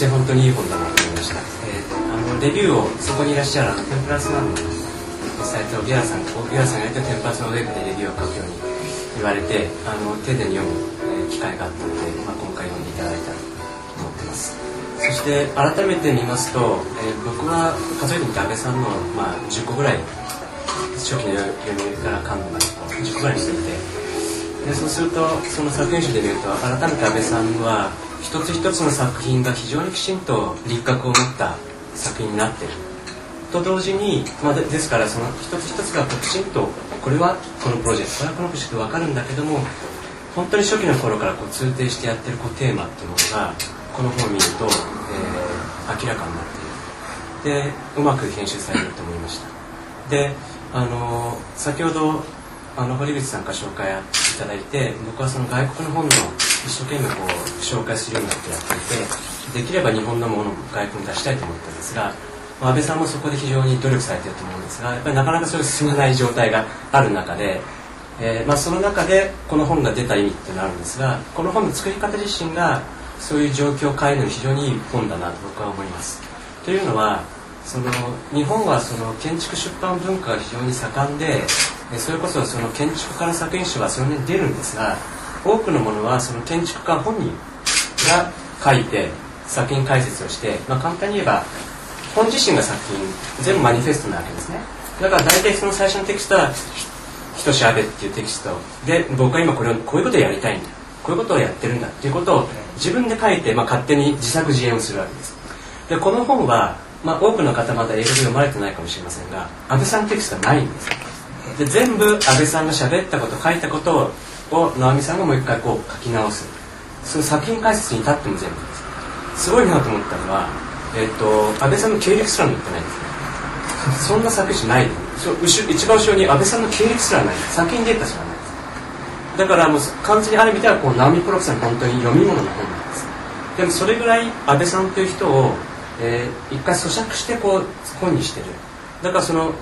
して本当にいい本だなと思いました、えー、あのレビューをそこにいらっしゃるテンプラスワンのサイトをビアさんビアさんがやってテンプラスのウェブでレビューを書くように言われてあの丁寧に読む、機会があったので、まあ、今回読んでいただいたと思ってます。そして改めて見ますと、えー、僕は数えてみて安倍さんの、まあ、10個ぐらい初期の読みから感度まで10個ぐらいにしていて。でそうするとその作品集で見ると改めて安倍さんは一つ一つの作品が非常にきちんと輪郭を持った作品になっていると同時に、まあ、ですからその一つ一つがきちんとこれはこのプロジェクトこれはこのプロジェクト分かるんだけども本当に初期の頃からこう通底してやってるこうテーマっていうものがこの本を見ると、えー、明らかになっている。でうまく編集されると思いました。であの先ほどあの堀口さんから紹介いただいて僕はその外国の本の一生懸命こう紹介するようになってやっていてできれば日本のものを外国に出したいと思ったんですが安倍さんもそこで非常に努力されてると思うんですがやっぱりなかなかそれが進まない状態がある中で、えー、まあ、その中でこの本が出た意味っていうのがあるんですがこの本の作り方自身がそういう状況を変えるのに非常にいい本だなと僕は思います。というのはその日本はその建築出版文化が非常に盛んでそれこそその建築家の作品集はそれに出るんですが多くのものはその建築家本人が書いて作品解説をして、まあ、簡単に言えば本自身が作品全部マニフェストなわけですね。だから大体その最初のテキストは「ひとしあべ」っていうテキスト。で僕は今これをこういうことをやりたいんだ。こういうことをやってるんだっていうことを自分で書いて、まあ、勝手に自作自演をするわけです。でこの本はまあ、多くの方まだ英語で読まれてないかもしれませんが安倍さんテキストはないんですで全部安倍さんが喋ったこと書いたことを直美さんがもう一回こう書き直す。その作品解説に至っても全部です。すごいなと思ったのは、えーと、安倍さんの経歴すら載ってないんですそんな作品ない一番後ろに安倍さんの経歴すらない。作品データしかないです。だからもう完全にある意味ではこう直美プロフさん本当に読み物の本なんです。でもそれぐらい安倍さんという人をえー、一回咀嚼してこう本にしてる。だからその、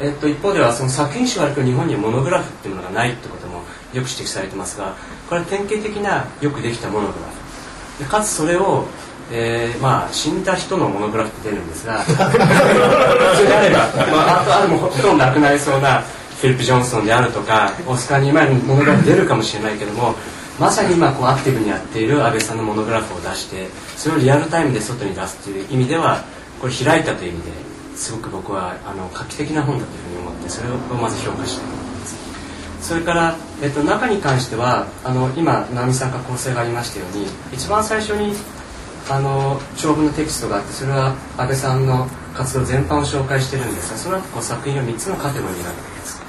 えー、っと一方ではその作品集があるけど日本にはモノグラフっていうものがないってこともよく指摘されてますがこれは典型的なよくできたモノグラフ。でかつそれをえー、まあ死んだ人のモノグラフって出るんですが普通であれば、まあ、あとあるもほとんどなくなりそうなフィリップ・ジョンソンであるとかオスカー・ニーマイのモノグラフ出るかもしれないけどもまさに今こうアクティブにやっている安倍さんのモノグラフを出してそれをリアルタイムで外に出すという意味ではこれ開いたという意味ですごく僕はあの画期的な本だというふうに思ってそれをまず評価したいと思います。それから、えっと、中に関してはあの今直美さんから構成がありましたように一番最初にあの長文のテキストがあってそれは安倍さんの活動全般を紹介してるんですがその後こう作品を3つのカテゴリーになっています。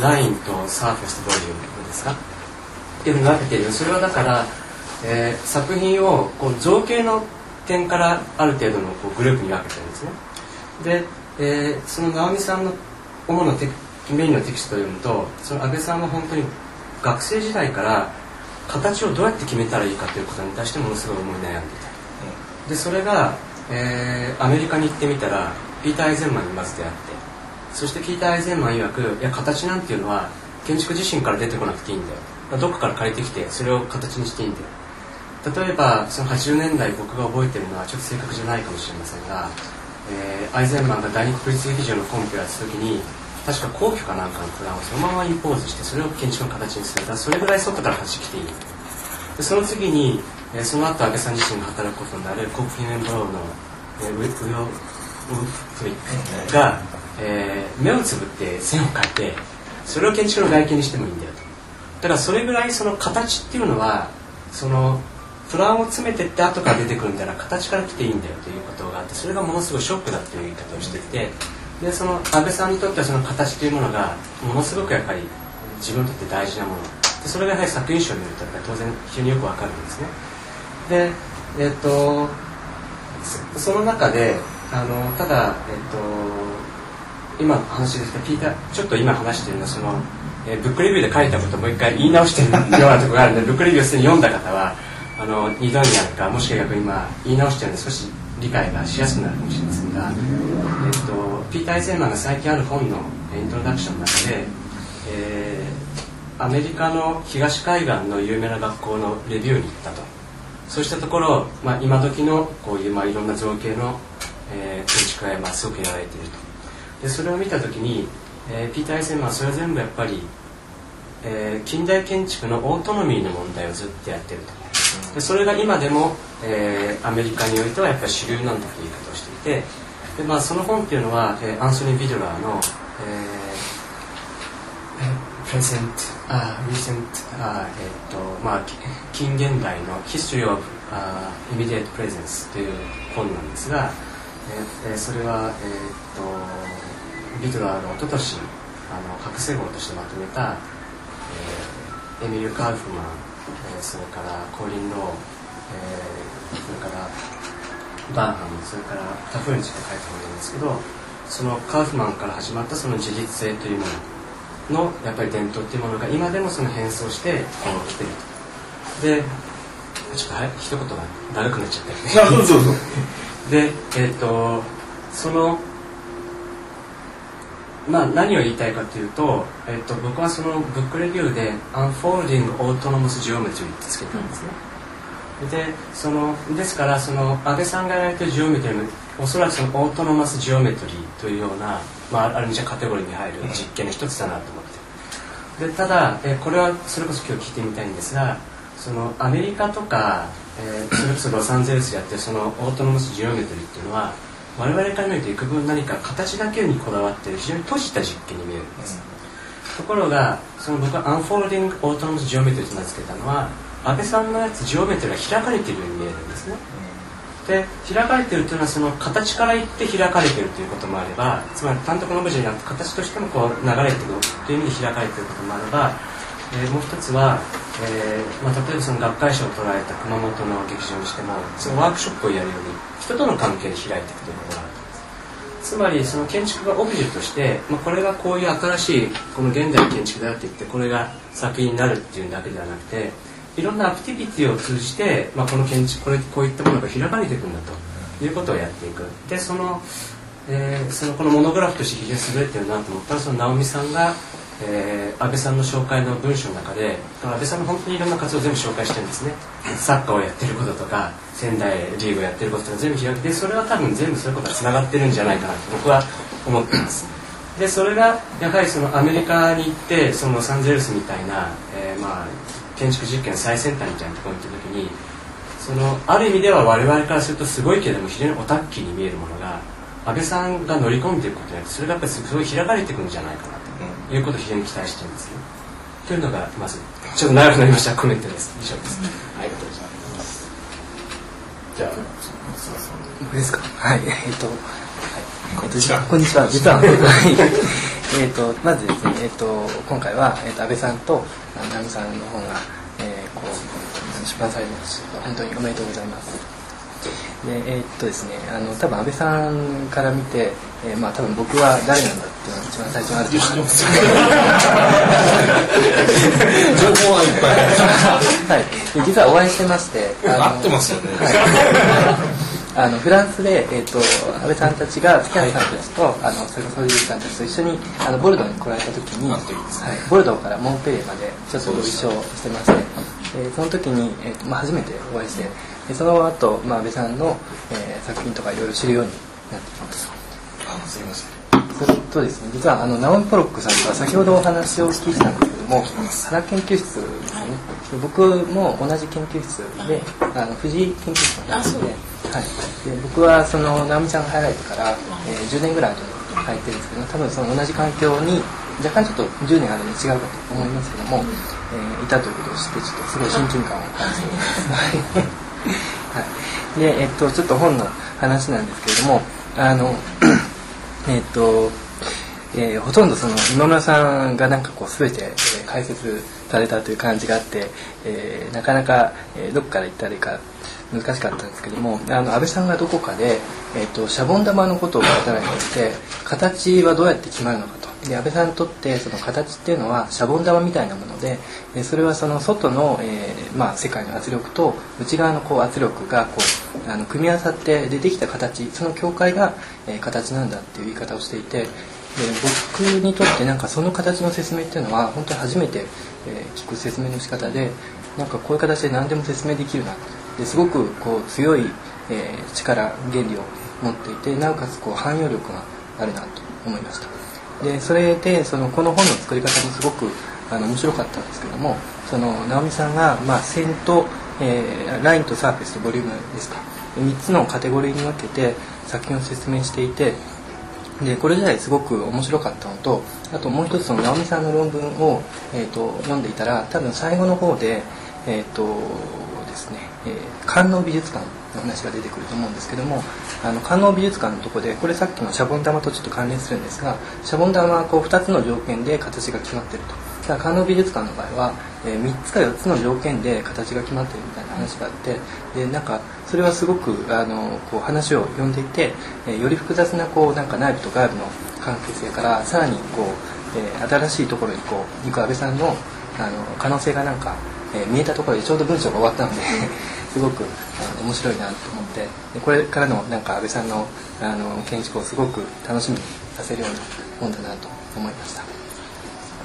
ラインとサーフェスとボリュームですか？っていうふうに分けている。それはだから、えー、作品をこう造形の点からある程度のこうグループに分けてるんですね。で、えー、その直美さんの主なテメインのテキストを読むとその安倍さんは本当に学生時代から形をどうやって決めたらいいかということに対してものすごい思い悩んでいた。でそれが、えー、アメリカに行ってみたらピーター・アイゼンマンにまず出会ってそしてピーター・アイゼンマン曰くいや形なんていうのは建築自身から出てこなくていいんだよ。どっかから借りてきてそれを形にしていいんだよ例えばその80年代僕が覚えてるのはちょっと正確じゃないかもしれませんが、えー、アイゼンマンが第二国立劇場のコンペをやった時に確か皇居かなんかのプランをそのままインポーズしてそれを建築の形にする。だそれぐらい外からはじきていいでその次に、えー、その後安倍さん自身が働くことになるコップフィメンブローの、えー、ウィウヨウフリックが、えー、目をつぶって線を描いてそれを建築の外見にしてもいいんだよ。だからそれぐらいその形っていうのはそのプランを詰めてって後から出てくるんだら形から来ていいんだよということがあってそれがものすごいショックだという言い方をしていてでその安倍さんにとってはその形というものがものすごくやっぱり自分にとって大事なものでそれがやはり作品賞を見ると当然非常によくわかるんですね。でえっ、とその中であのただ、えっ、と今話ですけどピーターちょっと今話してるのはそのえー、ブックレビューで書いたことをもう一回言い直してるようなところがあるのでブックレビューをすでに読んだ方はあの2度にやるかもしくは逆に今言い直してるので少し理解がしやすくなるかもしれませんが、えっと、ピーター・イゼンマンが最近ある本のイントロダクションの中で、えー、アメリカの東海岸の有名な学校のレビューに行ったと。そうしたところ、まあ、今時のこういう、まあ、いろんな造形の、え、建築が、まあ、すごくやられていると。でそれを見た時に、えー、ピーター・エイゼンマンはそれは全部やっぱり、えー、近代建築のオートノミーの問題をずっとやってると。でそれが今でも、えー、アメリカにおいてはやっぱり主流なんだという言い方をしていてで、まあ、その本っていうのは、えー、アンソニー・ビドラーの、えー、プレゼントあリーセントあえっ、とまあ近現代の History of、uh, Immediate Presence という本なんですが、えー、それは、えー、とビドラーが一昨年あの博士号としてまとめた、えー、エミリュ・カーフマンえー、それからコーリン・ロー、えー、それからバーハムそれからタフについて書いた本なんですけどそのカーフマンから始まったその自立性というもののやっぱり伝統っていうものが今でもその変装してこう来てると。でちょっとはい一言がだるくなっちゃったよね。でえっ、ー、とそのまあ、何を言いたいかというと、えっと、僕はそのブックレビューで「Unfolding Autonomous Geometry」ってつけたんですね。でそのですからその安倍さんがやられてるジオメトリーおそらくその autonomous geometry というような、まあ、ある意味じゃカテゴリーに入る実験の一つだなと思って。でただえこれはそれこそ今日聞いてみたいんですがそのアメリカとか、えー、それこそロサンゼルスでやってるその autonomous geometry っていうのは我々から見ると幾分何か形だけにこだわってる非常に閉じた実験に見えるんです、ところがその僕は unfolding autonomous geometry と名付けたのは阿部さんのやつジオメトリーが開かれているように見えるんですね、で開かれているというのはその形から言って開かれているということもあればつまり単独のオブジェになって形としてもこう流れてくるという意味で開かれていることもあれば、えー、もう一つは、えーまあ、例えばその学会賞を捉えた熊本の劇場にしてもそのワークショップをやるように人との関係で開いていくということがあるつまりその建築がオブジェとして、まあ、これがこういう新しいこの現代の建築だって言ってこれが作品になるっていうだけではなくていろんなアクティビティを通じて、まあ、この建築これこういったものが開かれていくんだということをやっていく。でその,、えー、そのこのモノグラフとして非常に優れてるなと思ったらその直美さんがえー、安倍さんの紹介の文章の中で安倍さんの本当にいろんな活動を全部紹介してるんですね。サッカーをやってることとか仙台リーグをやってることとか全部開けてそれは多分全部そういうことがつながってるんじゃないかなと僕は思ってます。でそれがやはりそのアメリカに行ってそのロサンゼルスみたいな、えー、まあ建築実験最先端みたいなところに行った時にそのある意味では我々からするとすごいけれども非常にオタッキーに見えるものが安倍さんが乗り込んでいくことによってそれがやっぱりすごい開かれていくんじゃないかないうことを非常に期待してるんですね。というのがまずちょっと長くなりましたコメントです。以上です。ありがとうございます。じゃあ、僕ですか。はい、えっと、はい、こんにちは。こんにちは。実は、はい、えっとまずですね、えっと今回はえっと安倍さんと直美さんの本が、えー、こう出版されました本当におめでとうございます。でえー、っとですねあの多分安倍さんから見て、えー、まあ多分僕は誰なんだって一番最初にあると思います情報はいっぱいはい実はお会いしてまして合ってますよね、あのフランスで、えーと、安倍さんたちが月原さんたちと、はい、あの坂本龍さんたちと一緒にあのボルドーに来られた時に、はい、ボルドーからモンペリエまでちょっとご一緒してまして、えー、その時に、えーとまあ、初めてお会いしてその後、まあ、安倍さんの、えー、作品とかいろいろ知るようになってきますあすいませんそれとですね実はあのナオミ・ポロックさんとは先ほどお話を聞いたんですけども原研究室ですね。僕も同じ研究室であの藤井研究室の中で,、はい、で僕はその直美ちゃんが入られてから、えー、10年ぐらい後に入ってるんですけど多分その同じ環境に若干ちょっと10年あるのに違うかと思いますけども、えー、いたということを知ってちょっとすごい親近感を感じてい。ます。はい、で、えっと、ちょっと本の話なんですけれどもあのえっと、えー、ほとんどその今村さんがなんかこう全て、え、解説されたという感じがあって、えー、なかなか、え、どこから行ったらいいか難しかったんですけどもあの安倍さんがどこかで、えーと、シャボン玉のことを語られていて形はどうやって決まるのか。で安倍さんにとってその形っていうのはシャボン玉みたいなものででそれはその外の、えーまあ、世界の圧力と内側のこう圧力がこうあの組み合わさって出てきた形その境界が、えー、形なんだっていう言い方をしていてで僕にとってなんかその形の説明っていうのは本当に初めて、えー、聞く説明の仕方でなんかこういう形で何でも説明できるなですごくこう強い、え、力原理を持っていてなおかつこう汎用力があるなと思いました。でそれでそのこの本の作り方もすごくあの面白かったんですけどもその直美さんが、まあ、線と、えー、ラインとサーフェスとボリュームですか。3つのカテゴリーに分けて作品を説明していてでこれ自体すごく面白かったのとあともう一つその直美さんの論文を、えーと、読んでいたら多分最後の方でえっ、ー、とですね、えー、観音美術館の話が出てくると思うんですけどもあの観音美術館のとこでこれさっきのシャボン玉とちょっと関連するんですがシャボン玉はこう2つの条件で形が決まってると。だから観音美術館の場合は、えー、3つか4つの条件で形が決まってるみたいな話があってでなんかそれはすごくあのこう話を読んでいて、えー、より複雑なこうなんか内部と外部の関係性からさらにこう、えー、新しいところにこう行く安倍さんのあの可能性がなんか、えー、見えたところでちょうど文章が終わったのですごくあの面白いなと思ってでこれからのなんか安倍さんのあの建築をすごく楽しみにさせるような本だなと思いました。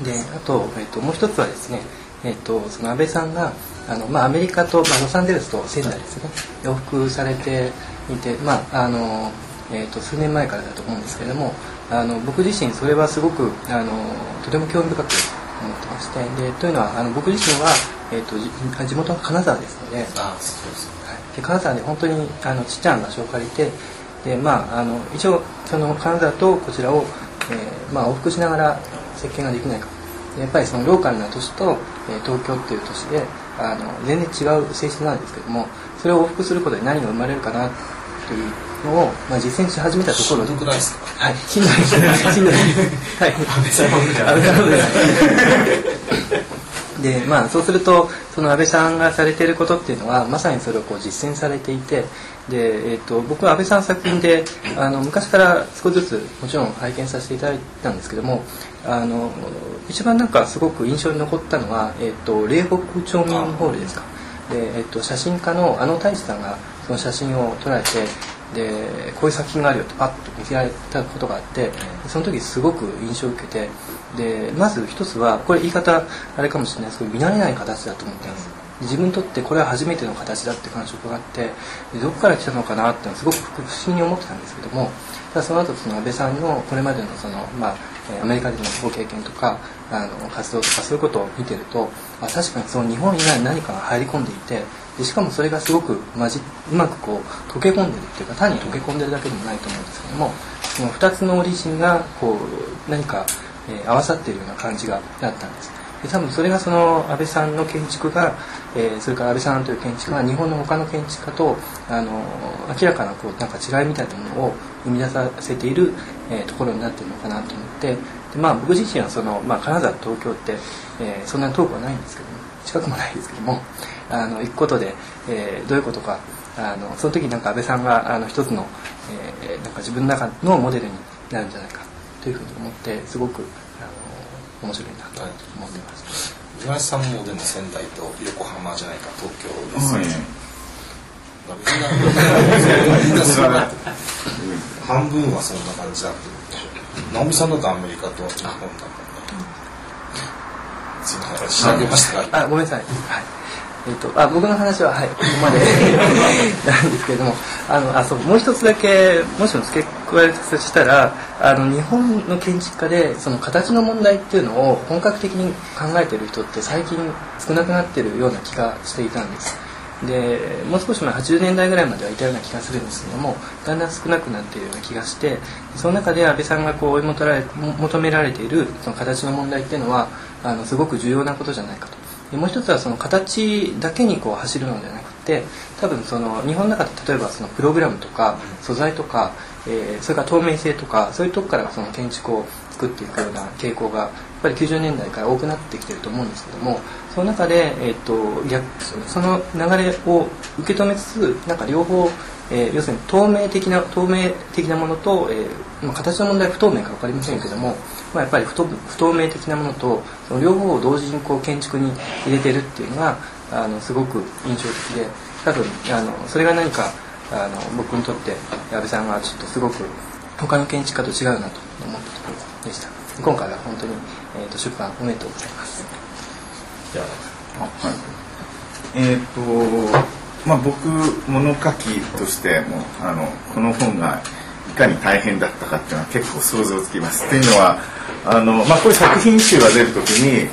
であと,、えーと、もう一つはですね、えーと、その安倍さんがあの、まあ、アメリカと、まあ、ロサンゼルスと仙台ですね洋服されていて、まああのえーと、と数年前からだと思うんですけれどもあの僕自身それはすごくあのとても興味深く思ってましてでというのはあの僕自身はえーと、地元の金沢ですのであそうです、はい、で金沢で本当にあのちっちゃな場所を借りてで、まあ、あの一応その金沢とこちらを、えーまあ、往復しながら設計ができないかやっぱりそのローカルな都市と、えー、東京っていう都市であの全然違う性質なんですけどもそれを往復することで何が生まれるかなというのを、まあ、実践し始めたところで。しんどくないですか？はい、しんどいです。しんどいです。はい。安倍さんでまあそうするとその安倍さんがされていることっていうのはまさにそれをこう実践されていてで、えーと、僕は安倍さんの作品であの昔から少しずつもちろん拝見させていただいたんですけどもあの一番なんかすごく印象に残ったのは、えーと、霊北町民ホールですか。で、えーと、写真家のあの太一さんがその写真を捉えてでこういう作品があるよってパッと見せられたことがあってその時すごく印象を受けてでまず一つはこれ言い方あれかもしれないですけど見慣れない形だと思ってます。自分にとってこれは初めての形だって感触があってどこから来たのかなってすごく不思議に思ってたんですけどもただその後その安倍さんのこれまでのその、まあ、アメリカでのご経験とかあの活動とかそういうことを見てるとあ確かにその日本以外に何かが入り込んでいてでしかもそれがすごくまじうまくこう溶け込んでるっていうか単に溶け込んでるだけでもないと思うんですけどもその2つのオリジンがこう何かえー、合わさってるような感じがあったんです。で多分それがその安倍さんの建築が、えー、それから安倍さんという建築が日本の他の建築家とあの明らかなこうなんか違いみたいなものを生み出させている、えー、ところになってるのかなと思ってで、まあ、僕自身はその、まあ、金沢東京って、えー、そんなに遠くはないんですけども近くもないですけどもあの行くことで、えー、どういうことかあのその時になんか安倍さんがあの一つの、えー、なんか自分の中のモデルになるんじゃないかというふうに思ってすごくあの面白いなと思ってます。五十嵐さんもでも仙台と横浜じゃないか東京ですね。みん半分はそんな感じだって直美さんだとアメリカと日本だもんね。すいません仕上げましたあごめんなさい。はいえーと、あ僕の話は、はい、ここまで。なんですけれどもあのあそうもう一つだけもしも付け加えるとしたらあの日本の建築家でその形の問題っていうのを本格的に考えてる人って最近少なくなってるような気がしていたんです。でもう少し前80年代ぐらいまではいたような気がするんですけどもだんだん少なくなっているような気がしてその中で安倍さんがこう追い求られ求められているその形の問題っていうのはあのすごく重要なことじゃないかと。でもう一つはその形だけにこう走るのではなくて多分その日本の中で例えばそのプログラムとか素材とか、えー、それから透明性とかそういうとこからその建築を作っていくような傾向がやっぱり90年代から多くなってきてると思うんですけどもその中で、えーと、逆その流れを受け止めつつなんか両方えー、要するに透明的な透明的なものと、えーまあ、形の問題は不透明か分かりませんけども、まあ、やっぱり不透不透明的なものとその両方を同時にこう建築に入れてるっていうのがあのすごく印象的で多分あのそれが何かあの僕にとって矢部さんがちょっとすごく他の建築家と違うなと思ったところでした。今回は本当に、えーと、出版おめでとうございます。じゃあはい。えっ、ー、とまあ僕物書きとしてもあのこの本がいかに大変だったかっていうのは結構想像つきます。っていうのはあの、まあ、こういう作品集が出る時に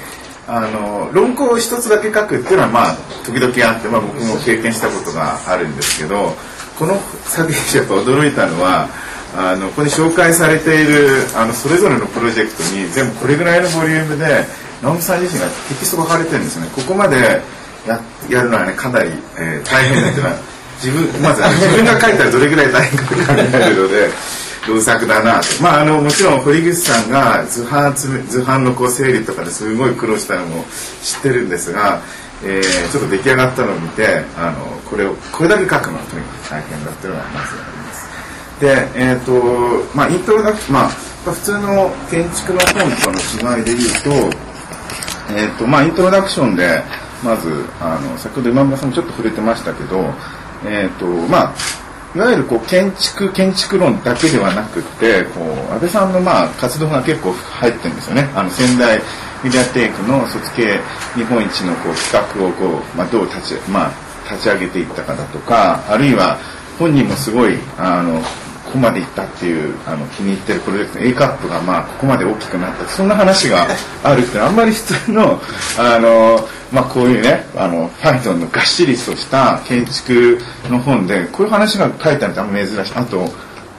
あの論考を一つだけ書くっていうのはまあ時々あって、まあ、僕も経験したことがあるんですけどこの作品集やっぱ驚いたのはあのここに紹介されているあのそれぞれのプロジェクトに全部これぐらいのボリュームで直美さん自身がテキストが書かれてるんですね。ここまでややるのはねかなり、えー、大変だっていうのは自分まず自分が書いたらどれぐらい大変か考えるので。良作だなとまああのもちろん堀口さんが図版図版のこう整理とかですごい苦労したのも知ってるんですが、えー、ちょっと出来上がったのを見てあのこれをこれだけ書くのはとにかく大変だっていうのがまずありますでえっ、ー、とまあイントロダクまあ普通の建築の本との違いで言うとえっ、ー、とまあイントロダクションでまずあの先ほど今村さんもちょっと触れてましたけどえっ、とまあいわゆるこう建築建築論だけではなくてこう安倍さんのまあ活動が結構入ってるんですよね。あの仙台メディアテイクの卒系日本一のこう企画をこう、まあ、どう立ち,、まあ、立ち上げていったかだとかあるいは本人もすごいあのここまで行ったっていうあの気に入ってるプロジェクト A カップがまあここまで大きくなったそんな話があるってあんまり普通のあのまあ、こういうねあのファイトンのがっしりとした建築の本でこういう話が書いてあるってあんま珍しい。あと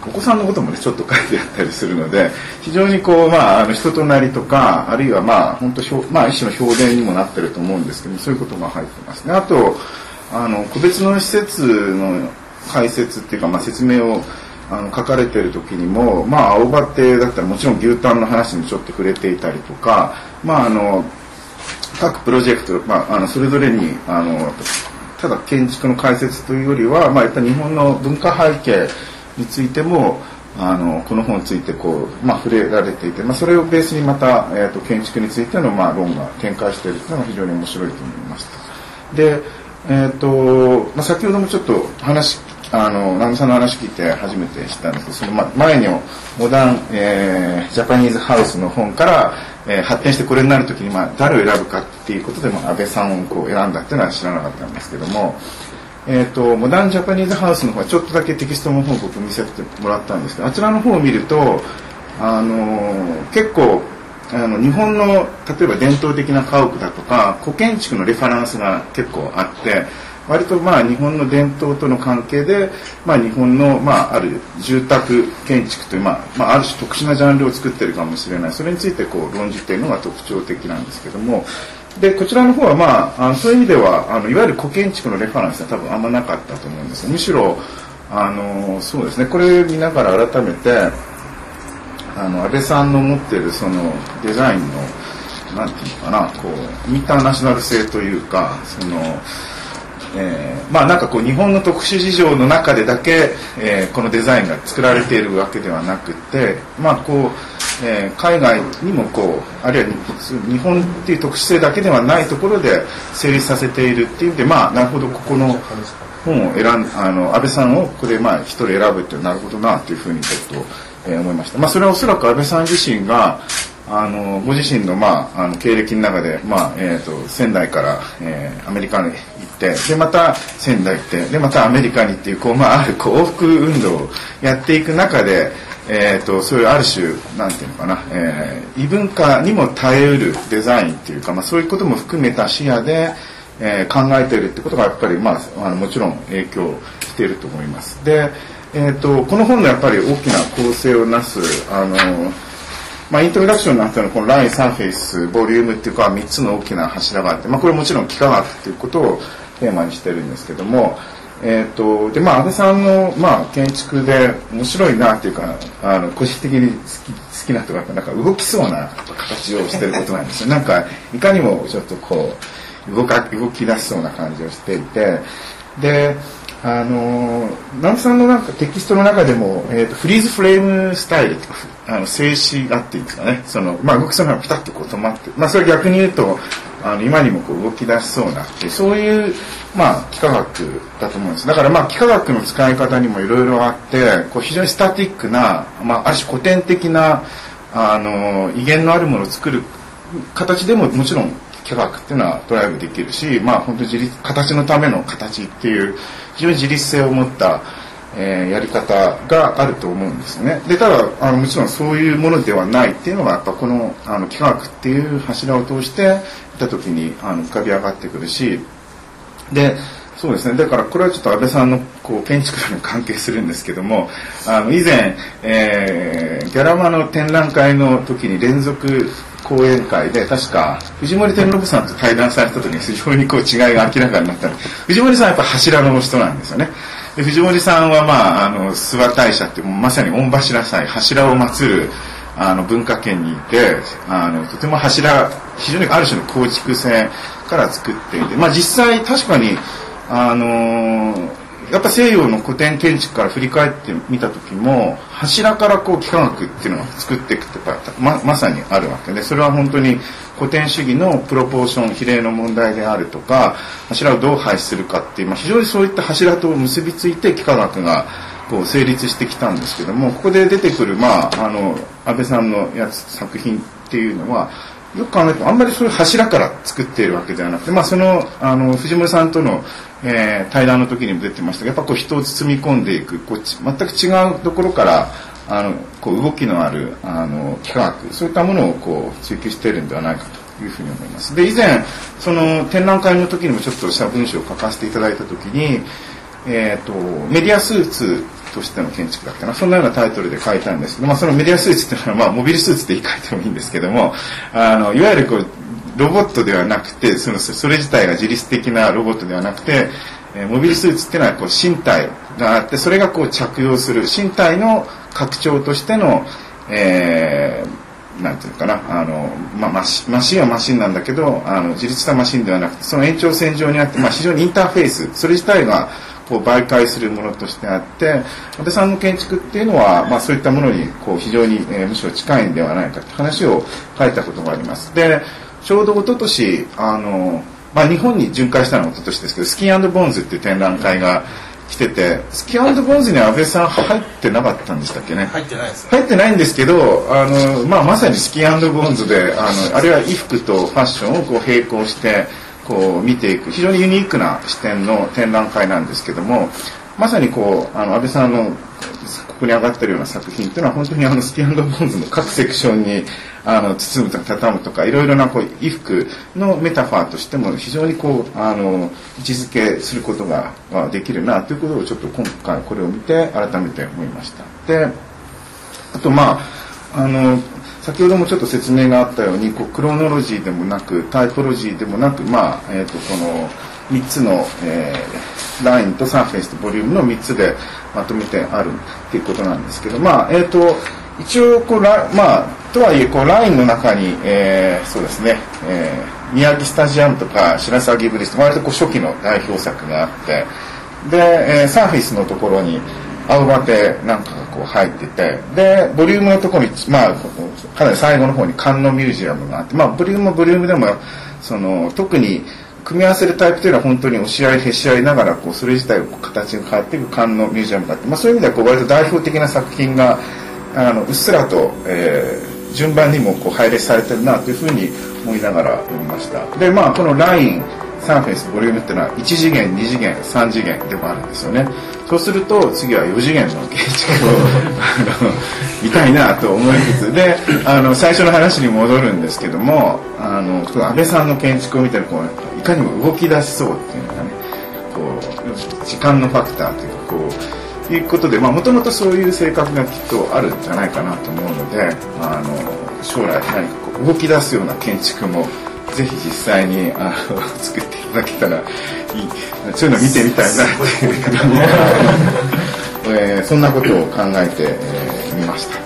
お子さんのこともねちょっと書いてあったりするので非常にこう、まあ、あの人となりとかあるいはまあ本当、まあ、一種の表現にもなってると思うんですけどそういうことが入ってますね。あとあの個別の施設の解説っていうか、まあ、説明をあの書かれてる時にもまあ青葉亭だったらもちろん牛タンの話にちょっと触れていたりとかまああの各プロジェクト、まあ、あのそれぞれにあのただ建築の解説というよりは、まあ、やっぱり日本の文化背景についてもあのこの本についてこう、まあ、触れられていて、まあ、それをベースにまた、えーと、建築についての、まあ、論が展開しているというのが非常に面白いと思いました。で、えーとまあ、先ほどもちょっと話あの南さんの話聞いて初めて知ったんですけどその前にモダン、えー、ジャパニーズハウスの本からえー、発展してこれになる時に、まあ、誰を選ぶかっていうことで、まあ、安倍さんをこう選んだっていうのは知らなかったんですけども、えーと、モダンジャパニーズハウスの方はちょっとだけテキストの方を僕見せてもらったんですけどあちらの方を見ると、あのー、結構あの日本の例えば伝統的な家屋だとか古建築のレファランスが結構あって割とまあ日本の伝統との関係で、まあ、日本のまあある住宅建築という、まあまあ、ある種特殊なジャンルを作っているかもしれない。それについてこう論じているのが特徴的なんですけども。でこちらの方は、まあ、あのそういう意味ではあのいわゆる古建築のレファランスは多分あんまなかったと思うんです。むしろあのそうですね。これを見ながら改めてあの安倍さんの持っているそのデザインのなんていうかなこうインターナショナル性というかそのえー、まあなんかこう日本の特殊事情の中でだけ、えー、このデザインが作られているわけではなくてまあこう、えー、海外にもこうあるいは日本っていう特殊性だけではないところで成立させているっていう意味でまあなるほどここの本を選んあの安倍さんをここでまあ一人選ぶってなるほどなというふうにちょっと、えー、思いました。まあそれはおそらく安倍さん自身があのご自身の,、まあ、あの経歴の中で、まあえーと、仙台から、えー、アメリカに行ってでまた仙台行ってでまたアメリカにっていうこう、まあ、あるこう往復運動をやっていく中で、えーと、そういうある種なんていうのかな、えー、異文化にも耐えうるデザインっていうか、まあ、そういうことも含めた視野で、えー、考えているってことがやっぱり、まあ、あのもちろん影響していると思います。でえーと、とこの本のやっぱり大きな構成をなすあのまあ、イントロダクションになったのはこのライン、サーフェイス、ボリュームっていうか3つの大きな柱があって、まあ、これもちろん幾何学っていうことをテーマにしてるんですけども、えーとでまあ、安倍さんの、まあ、建築で面白いなっていうかあの個人的に好き好きなとかなんか動きそうな形をしてることなんですよ。なんかいかにもちょっとこう動か動き出しそうな感じをしていてであの直美さんのなんかテキストの中でも、えーと、フリーズフレームスタイルとかあの静止がっていうんですかね。その、まあ、動きそうなのがピタッとこう止まって、まあ、それ逆に言うとあの今にもこう動き出しそうなってそういう、まあ、幾何学だと思うんです。だからまあ幾何学の使い方にもいろいろあってこう非常にスタティックな、まあ、ある種古典的なあの威厳のあるものを作る形でももちろん幾何学っていうのはドライブできるしまあ本当自立形のための形っていう非常に自立性を持った、えー、やり方があると思うんですねでただあのもちろんそういうものではないっていうのがやっぱこのあの幾何学っていう柱を通して見た時にあの浮かび上がってくるしでそうですね。だからこれはちょっと安倍さんのこう建築に関係するんですけども、あの以前、えー、ギャラマの展覧会の時に連続講演会で確か藤森天信さんと対談された時に非常にこう違いが明らかになった藤森さんはやっぱ柱の人なんですよね。で藤森さんはまああの諏訪大社ってまさに御柱祭柱を祀るあの文化圏にいてあのとても柱非常にある種の構築性から作っていてまあ実際確かにあのーやっぱ西洋の古典建築から振り返ってみた時も柱からこう幾何学っていうのを作っていくってままさにあるわけ。でそれは本当に古典主義のプロポーション比例の問題であるとか柱をどう配置するかっていう、まあ、非常にそういった柱と結びついて幾何学がこう成立してきたんですけどもここで出てくる、まあ、あの安倍さんのやつ作品っていうのはよく考えるとあんまりそういう柱から作っているわけではなくて、まあ、そのあの藤森さんとのえー、対談の時にも出てましたがやっぱこう人を包み込んでいくこう全く違うところからあのこう動きのあるあの幾何学そういったものをこう追求しているんではないかというふうに思います。で以前その展覧会の時にもちょっとした文章を書かせていただいた時に、えーと、メディアスーツとしての建築だったな。そんなようなタイトルで書いたんですけど、まあ、そのメディアスーツっていうのは、まあ、モビルスーツって言い換えてもいいんですけどもあのいわゆるこうロボットではなくてそのそれ自体が自律的なロボットではなくて、え、モビルスーツっていうのはこう身体があってそれがこう着用する身体の拡張としての、えー、なんていうのかなあの、まあ、マシマシンはマシンなんだけどあの自立したマシンではなくてその延長線上にあって、まあ、非常にインターフェースそれ自体がこう媒介するものとしてあって安倍さんの建築っていうのは、まあ、そういったものにこう非常に、えー、むしろ近いんではないかという話を書いたことがあります。でちょうど一昨年あの、まあ、日本に巡回したのは一昨年ですけどスキーボーンズっていう展覧会が来ててスキーボーンズに安倍さん入ってなかったんでしたっけね？入ってないです、入ってないんですけどあの、まあ、まさにスキーボーンズであのあるいは衣服とファッションをこう並行してこう見ていく非常にユニークな視点の展覧会なんですけどもまさにこうあの安倍さんのここに上がってるような作品っていうのは本当にあのスキーボーンズの各セクションにあの包むとか畳むとかいろいろなこう衣服のメタファーとしても非常にこうあの位置づけすることができるなということをちょっと今回これを見て改めて思いました。であとまああの先ほどもちょっと説明があったようにこうクロノロジーでもなくタイポロジーでもなくまあえ、ー、とこの3つの、えー、ラインとサーフェイスとボリュームの3つでまとめてあるっていうことなんですけどまあえ、ー、と一応こうまあとはいえこうラインの中に、えー、そうですね、えー、宮城スタジアムとか白鷺ブリッジと割とこう初期の代表作があってで、えー、サーフェイスのところに青葉亭なんかがこう入っててでボリュームのところにまあかなり最後の方に観音ミュージアムがあってまあボリュームもボリュームでもその特に組み合わせるタイプというのは本当に押し合いへし合いながらこうそれ自体を形が変わっていく観音ミュージアムがあって、まあ、そういう意味ではこう割と代表的な作品があのうっすらと、えー、順番にもこう配列されてるなというふうに思いながら読みました。でまあこのラインサーフェイスボリュームっていうのは1次元2次元3次元でもあるんですよね。そうすると次は4次元の建築を 見たいなと思いつつであの最初の話に戻るんですけどもあの安倍さんの建築を見てるこういかにも動き出しそうっていうのがねこう時間のファクターというかこういうことでまあもともとそういう性格がきっとあるんじゃないかなと思うのであの将来何かこう動き出すような建築もぜひ実際にあの作っていただけたらいい。そういうの見てみたいなっていう。えー、そんなことを考えてみ、えー、ました。